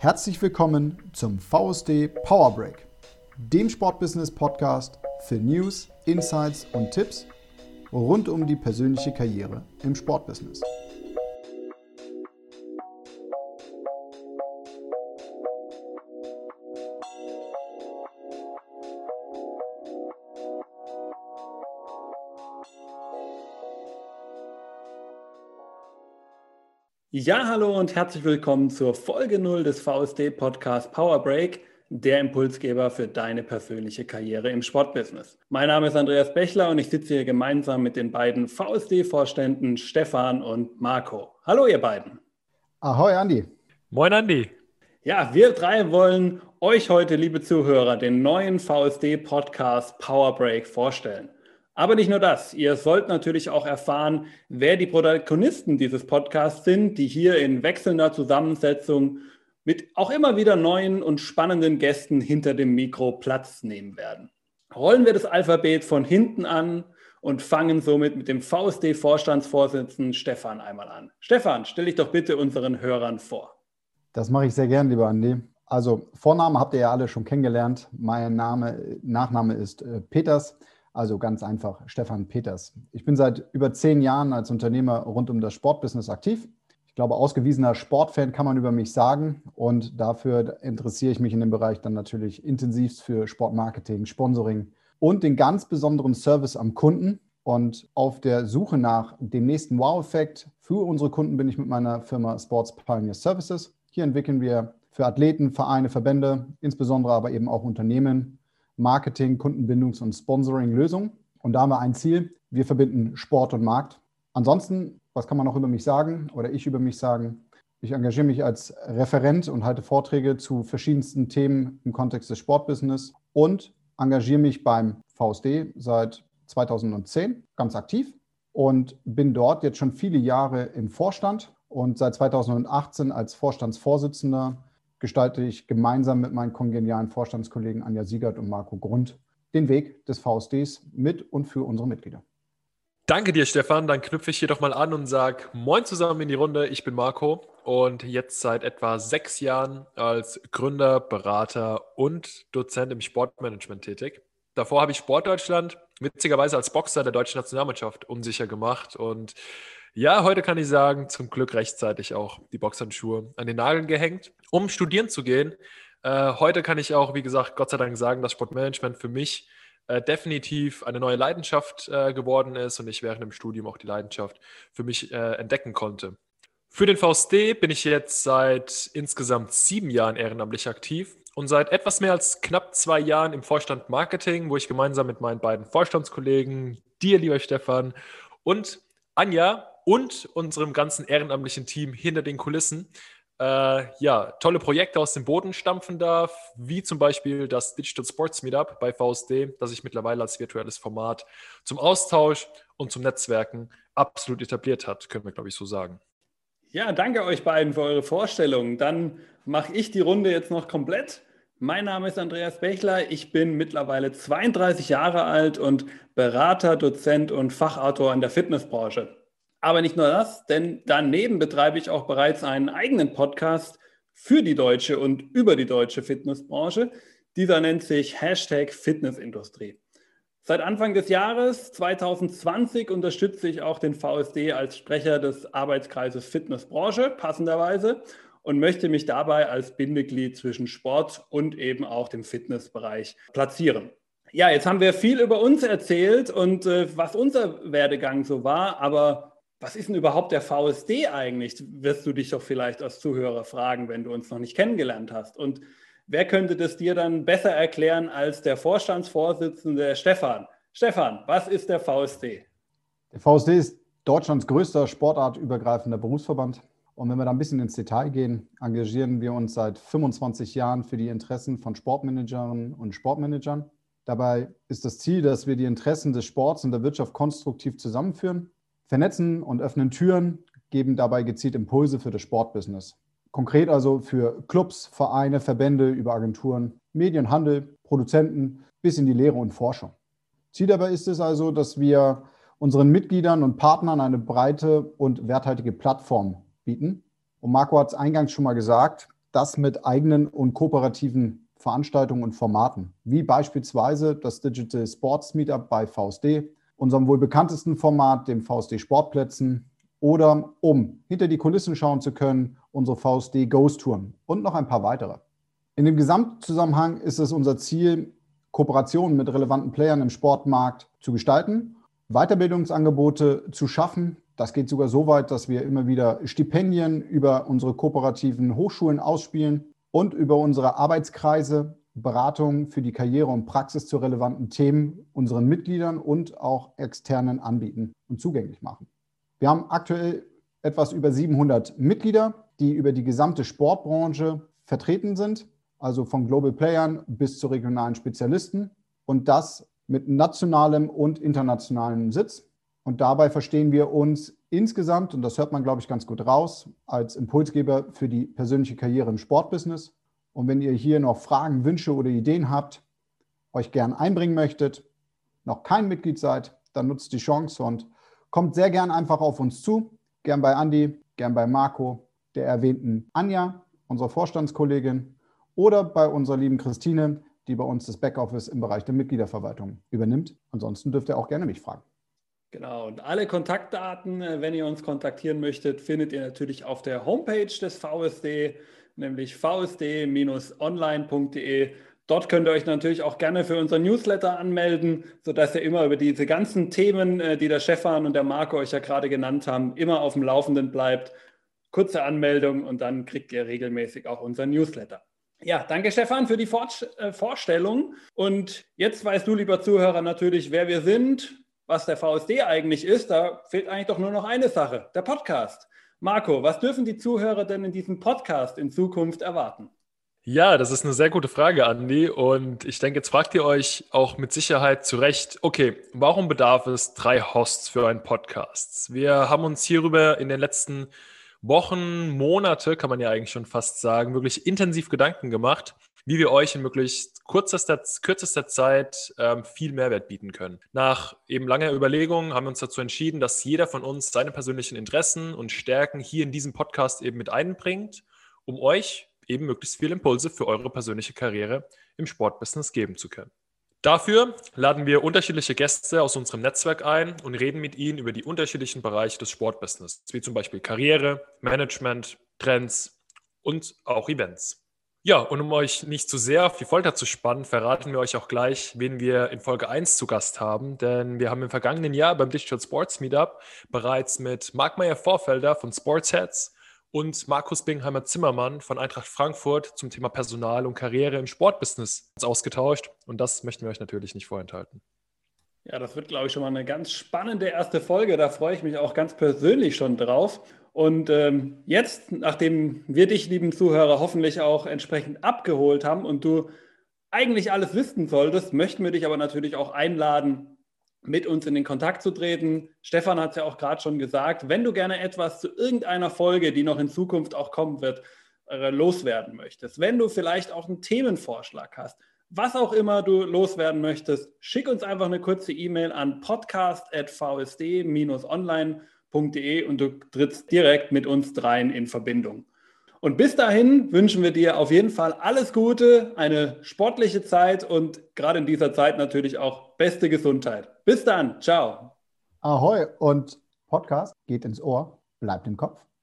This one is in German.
Herzlich willkommen zum VSD Power Break, dem Sportbusiness Podcast für News, Insights und Tipps rund um die persönliche Karriere im Sportbusiness. Ja, hallo und herzlich willkommen zur Folge 0 des VSD Podcast Power Break, der Impulsgeber für deine persönliche Karriere im Sportbusiness. Mein Name ist Andreas Bechler und ich sitze hier gemeinsam mit den beiden VSD-Vorständen Stefan und Marco. Hallo, ihr beiden. Ahoi, Andi. Moin, Andi. Ja, wir drei wollen euch heute, liebe Zuhörer, den neuen VSD Podcast Power Break vorstellen. Aber nicht nur das, ihr sollt natürlich auch erfahren, wer die Protagonisten dieses Podcasts sind, die hier in wechselnder Zusammensetzung mit auch immer wieder neuen und spannenden Gästen hinter dem Mikro Platz nehmen werden. Rollen wir das Alphabet von hinten an und fangen somit mit dem VSD-Vorstandsvorsitzenden Stefan einmal an. Stefan, stell dich doch bitte unseren Hörern vor. Das mache ich sehr gern, lieber Andi. Also Vorname habt ihr ja alle schon kennengelernt. Mein Name, Nachname ist äh, Peters. Also ganz einfach Stefan Peters. Ich bin seit über zehn Jahren als Unternehmer rund um das Sportbusiness aktiv. Ich glaube, ausgewiesener Sportfan kann man über mich sagen. Und dafür interessiere ich mich in dem Bereich dann natürlich intensivst für Sportmarketing, Sponsoring und den ganz besonderen Service am Kunden. Und auf der Suche nach dem nächsten Wow-Effekt für unsere Kunden bin ich mit meiner Firma Sports Pioneer Services. Hier entwickeln wir für Athleten, Vereine, Verbände, insbesondere aber eben auch Unternehmen Marketing, Kundenbindungs- und Sponsoring-Lösung. Und da haben wir ein Ziel. Wir verbinden Sport und Markt. Ansonsten, was kann man noch über mich sagen oder ich über mich sagen? Ich engagiere mich als Referent und halte Vorträge zu verschiedensten Themen im Kontext des Sportbusiness und engagiere mich beim VSD seit 2010 ganz aktiv und bin dort jetzt schon viele Jahre im Vorstand und seit 2018 als Vorstandsvorsitzender gestalte ich gemeinsam mit meinen kongenialen Vorstandskollegen Anja Siegert und Marco Grund den Weg des VSDs mit und für unsere Mitglieder. Danke dir, Stefan. Dann knüpfe ich hier doch mal an und sage Moin zusammen in die Runde. Ich bin Marco und jetzt seit etwa sechs Jahren als Gründer, Berater und Dozent im Sportmanagement tätig. Davor habe ich Sportdeutschland witzigerweise als Boxer der deutschen Nationalmannschaft unsicher gemacht und ja, heute kann ich sagen, zum Glück rechtzeitig auch die Boxhandschuhe an den Nageln gehängt, um studieren zu gehen. Äh, heute kann ich auch, wie gesagt, Gott sei Dank sagen, dass Sportmanagement für mich äh, definitiv eine neue Leidenschaft äh, geworden ist und ich während dem Studium auch die Leidenschaft für mich äh, entdecken konnte. Für den VSD bin ich jetzt seit insgesamt sieben Jahren ehrenamtlich aktiv und seit etwas mehr als knapp zwei Jahren im Vorstand Marketing, wo ich gemeinsam mit meinen beiden Vorstandskollegen, dir, lieber Stefan, und Anja und unserem ganzen ehrenamtlichen Team hinter den Kulissen äh, ja, tolle Projekte aus dem Boden stampfen darf, wie zum Beispiel das Digital Sports Meetup bei VSD, das sich mittlerweile als virtuelles Format zum Austausch und zum Netzwerken absolut etabliert hat, können wir, glaube ich, so sagen. Ja, danke euch beiden für eure Vorstellungen. Dann mache ich die Runde jetzt noch komplett. Mein Name ist Andreas Bechler. Ich bin mittlerweile 32 Jahre alt und Berater, Dozent und Fachautor in der Fitnessbranche. Aber nicht nur das, denn daneben betreibe ich auch bereits einen eigenen Podcast für die deutsche und über die deutsche Fitnessbranche. Dieser nennt sich Hashtag Fitnessindustrie. Seit Anfang des Jahres 2020 unterstütze ich auch den VSD als Sprecher des Arbeitskreises Fitnessbranche, passenderweise, und möchte mich dabei als Bindeglied zwischen Sport und eben auch dem Fitnessbereich platzieren. Ja, jetzt haben wir viel über uns erzählt und äh, was unser Werdegang so war, aber was ist denn überhaupt der VSD eigentlich? Wirst du dich doch vielleicht als Zuhörer fragen, wenn du uns noch nicht kennengelernt hast. Und wer könnte das dir dann besser erklären als der Vorstandsvorsitzende Stefan? Stefan, was ist der VSD? Der VSD ist Deutschlands größter sportartübergreifender Berufsverband. Und wenn wir da ein bisschen ins Detail gehen, engagieren wir uns seit 25 Jahren für die Interessen von Sportmanagerinnen und Sportmanagern. Dabei ist das Ziel, dass wir die Interessen des Sports und der Wirtschaft konstruktiv zusammenführen vernetzen und öffnen Türen, geben dabei gezielt Impulse für das Sportbusiness. Konkret also für Clubs, Vereine, Verbände, über Agenturen, Medien, Handel, Produzenten bis in die Lehre und Forschung. Ziel dabei ist es also, dass wir unseren Mitgliedern und Partnern eine breite und werthaltige Plattform bieten. Und Marco hat es eingangs schon mal gesagt, das mit eigenen und kooperativen Veranstaltungen und Formaten, wie beispielsweise das Digital Sports Meetup bei VSD, unserem wohl bekanntesten Format, dem VSD Sportplätzen, oder um hinter die Kulissen schauen zu können, unsere VSD Ghost Touren und noch ein paar weitere. In dem Gesamtzusammenhang ist es unser Ziel, Kooperationen mit relevanten Playern im Sportmarkt zu gestalten, Weiterbildungsangebote zu schaffen. Das geht sogar so weit, dass wir immer wieder Stipendien über unsere kooperativen Hochschulen ausspielen und über unsere Arbeitskreise Beratungen für die Karriere und Praxis zu relevanten Themen unseren Mitgliedern und auch externen anbieten und zugänglich machen. Wir haben aktuell etwas über 700 Mitglieder, die über die gesamte Sportbranche vertreten sind, also von Global Playern bis zu regionalen Spezialisten und das mit nationalem und internationalem Sitz. Und dabei verstehen wir uns insgesamt, und das hört man, glaube ich, ganz gut raus, als Impulsgeber für die persönliche Karriere im Sportbusiness. Und wenn ihr hier noch Fragen, Wünsche oder Ideen habt, euch gern einbringen möchtet, noch kein Mitglied seid, dann nutzt die Chance und kommt sehr gern einfach auf uns zu. Gern bei Andi, gern bei Marco, der erwähnten Anja, unserer Vorstandskollegin, oder bei unserer lieben Christine, die bei uns das Backoffice im Bereich der Mitgliederverwaltung übernimmt. Ansonsten dürft ihr auch gerne mich fragen. Genau, und alle Kontaktdaten, äh, wenn ihr uns kontaktieren möchtet, findet ihr natürlich auf der Homepage des VSD, nämlich vsd-online.de. Dort könnt ihr euch natürlich auch gerne für unseren Newsletter anmelden, sodass ihr immer über diese ganzen Themen, äh, die der Stefan und der Marco euch ja gerade genannt haben, immer auf dem Laufenden bleibt. Kurze Anmeldung und dann kriegt ihr regelmäßig auch unseren Newsletter. Ja, danke Stefan für die Vor äh, Vorstellung. Und jetzt weißt du, lieber Zuhörer, natürlich, wer wir sind, was der VSD eigentlich ist. Da fehlt eigentlich doch nur noch eine Sache, der Podcast. Marco, was dürfen die Zuhörer denn in diesem Podcast in Zukunft erwarten? Ja, das ist eine sehr gute Frage, Andi. Und ich denke, jetzt fragt ihr euch auch mit Sicherheit zu Recht, okay, warum bedarf es drei Hosts für einen Podcast? Wir haben uns hierüber in den letzten Wochen, Monate, kann man ja eigentlich schon fast sagen, wirklich intensiv Gedanken gemacht, wie wir euch in möglichst kürzester, kürzester Zeit ähm, viel Mehrwert bieten können. Nach eben langer Überlegung haben wir uns dazu entschieden, dass jeder von uns seine persönlichen Interessen und Stärken hier in diesem Podcast eben mit einbringt, um euch eben möglichst viele Impulse für eure persönliche Karriere im Sportbusiness geben zu können. Dafür laden wir unterschiedliche Gäste aus unserem Netzwerk ein und reden mit ihnen über die unterschiedlichen Bereiche des Sportbusiness, wie zum Beispiel Karriere, Management, Trends und auch Events. Ja, und um euch nicht zu sehr auf die Folter zu spannen, verraten wir euch auch gleich, wen wir in Folge 1 zu Gast haben. Denn wir haben im vergangenen Jahr beim Digital Sports Meetup bereits mit Mark Meyer Vorfelder von Sportsheads und Markus Bingheimer Zimmermann von Eintracht Frankfurt zum Thema Personal und Karriere im Sportbusiness ausgetauscht. Und das möchten wir euch natürlich nicht vorenthalten. Ja, das wird, glaube ich, schon mal eine ganz spannende erste Folge. Da freue ich mich auch ganz persönlich schon drauf. Und ähm, jetzt, nachdem wir dich, lieben Zuhörer, hoffentlich auch entsprechend abgeholt haben und du eigentlich alles wissen solltest, möchten wir dich aber natürlich auch einladen, mit uns in den Kontakt zu treten. Stefan hat es ja auch gerade schon gesagt, wenn du gerne etwas zu irgendeiner Folge, die noch in Zukunft auch kommen wird, äh, loswerden möchtest, wenn du vielleicht auch einen Themenvorschlag hast, was auch immer du loswerden möchtest, schick uns einfach eine kurze E-Mail an podcast.vsd-online.de und du trittst direkt mit uns dreien in Verbindung. Und bis dahin wünschen wir dir auf jeden Fall alles Gute, eine sportliche Zeit und gerade in dieser Zeit natürlich auch beste Gesundheit. Bis dann, ciao. Ahoi und Podcast geht ins Ohr, bleibt im Kopf.